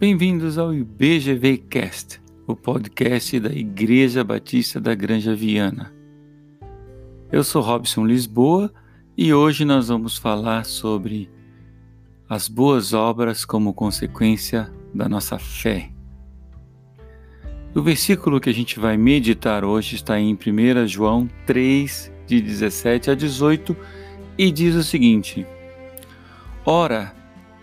Bem-vindos ao IBGV Cast, o podcast da Igreja Batista da Granja Viana. Eu sou Robson Lisboa e hoje nós vamos falar sobre as boas obras como consequência da nossa fé. O versículo que a gente vai meditar hoje está em 1 João 3, de 17 a 18, e diz o seguinte: Ora,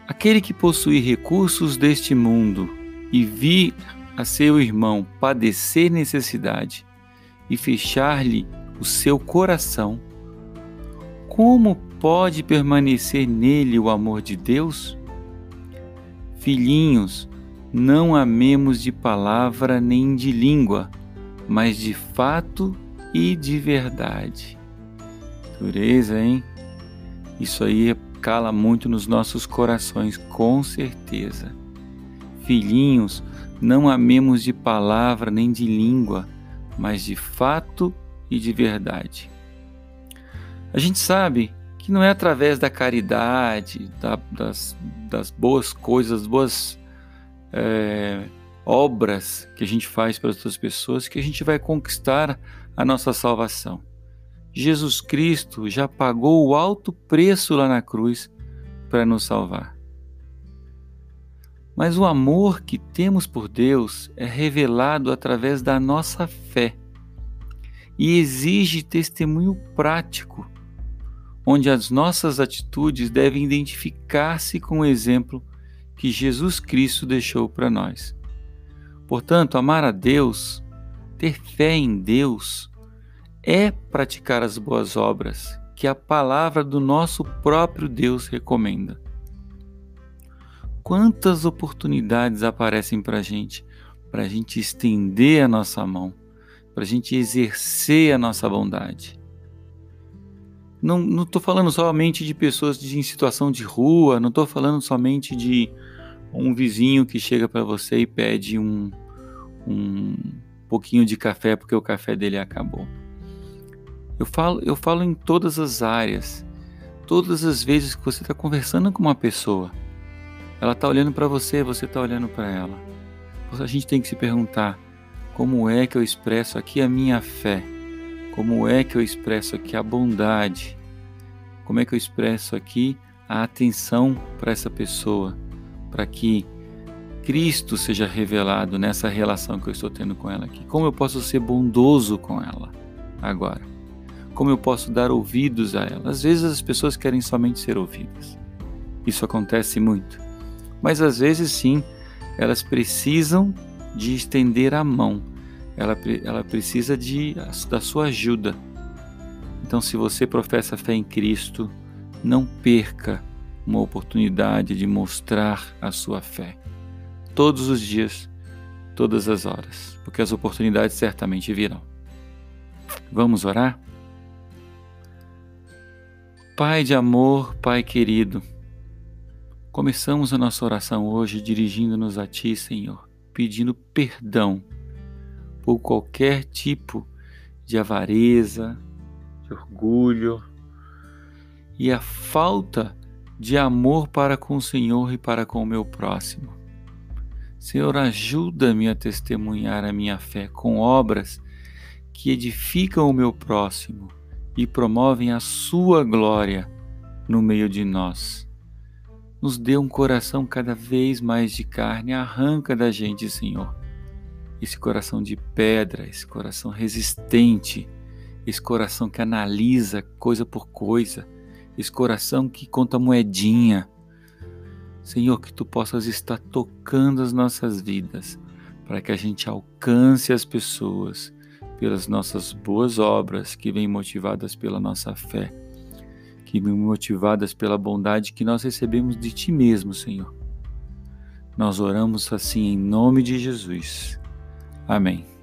Aquele que possui recursos deste mundo e vir a seu irmão padecer necessidade e fechar-lhe o seu coração, como pode permanecer nele o amor de Deus? Filhinhos, não amemos de palavra nem de língua, mas de fato e de verdade. Dureza, hein? Isso aí é cala muito nos nossos corações, com certeza. Filhinhos, não amemos de palavra nem de língua, mas de fato e de verdade. A gente sabe que não é através da caridade, da, das, das, boas coisas, das boas é, obras que a gente faz para outras pessoas que a gente vai conquistar a nossa salvação. Jesus Cristo já pagou o alto preço lá na cruz para nos salvar. Mas o amor que temos por Deus é revelado através da nossa fé e exige testemunho prático, onde as nossas atitudes devem identificar-se com o exemplo que Jesus Cristo deixou para nós. Portanto, amar a Deus, ter fé em Deus, é praticar as boas obras que a palavra do nosso próprio Deus recomenda. Quantas oportunidades aparecem para a gente, para a gente estender a nossa mão, para a gente exercer a nossa bondade. Não estou falando somente de pessoas de, em situação de rua, não estou falando somente de um vizinho que chega para você e pede um, um pouquinho de café porque o café dele acabou. Eu falo, eu falo em todas as áreas. Todas as vezes que você está conversando com uma pessoa, ela está olhando para você, você está olhando para ela. A gente tem que se perguntar: como é que eu expresso aqui a minha fé? Como é que eu expresso aqui a bondade? Como é que eu expresso aqui a atenção para essa pessoa? Para que Cristo seja revelado nessa relação que eu estou tendo com ela aqui. Como eu posso ser bondoso com ela agora? Como eu posso dar ouvidos a ela? Às vezes as pessoas querem somente ser ouvidas. Isso acontece muito. Mas às vezes sim, elas precisam de estender a mão. Ela, ela precisa de, da sua ajuda. Então, se você professa fé em Cristo, não perca uma oportunidade de mostrar a sua fé. Todos os dias, todas as horas, porque as oportunidades certamente virão. Vamos orar? Pai de amor, Pai querido, começamos a nossa oração hoje dirigindo-nos a Ti, Senhor, pedindo perdão por qualquer tipo de avareza, de orgulho e a falta de amor para com o Senhor e para com o meu próximo. Senhor, ajuda-me a testemunhar a minha fé com obras que edificam o meu próximo e promovem a Sua glória no meio de nós. Nos dê um coração cada vez mais de carne, arranca da gente, Senhor, esse coração de pedra, esse coração resistente, esse coração que analisa coisa por coisa, esse coração que conta moedinha. Senhor, que tu possas estar tocando as nossas vidas, para que a gente alcance as pessoas pelas nossas boas obras que vêm motivadas pela nossa fé, que vêm motivadas pela bondade que nós recebemos de Ti mesmo, Senhor. Nós oramos assim em nome de Jesus. Amém.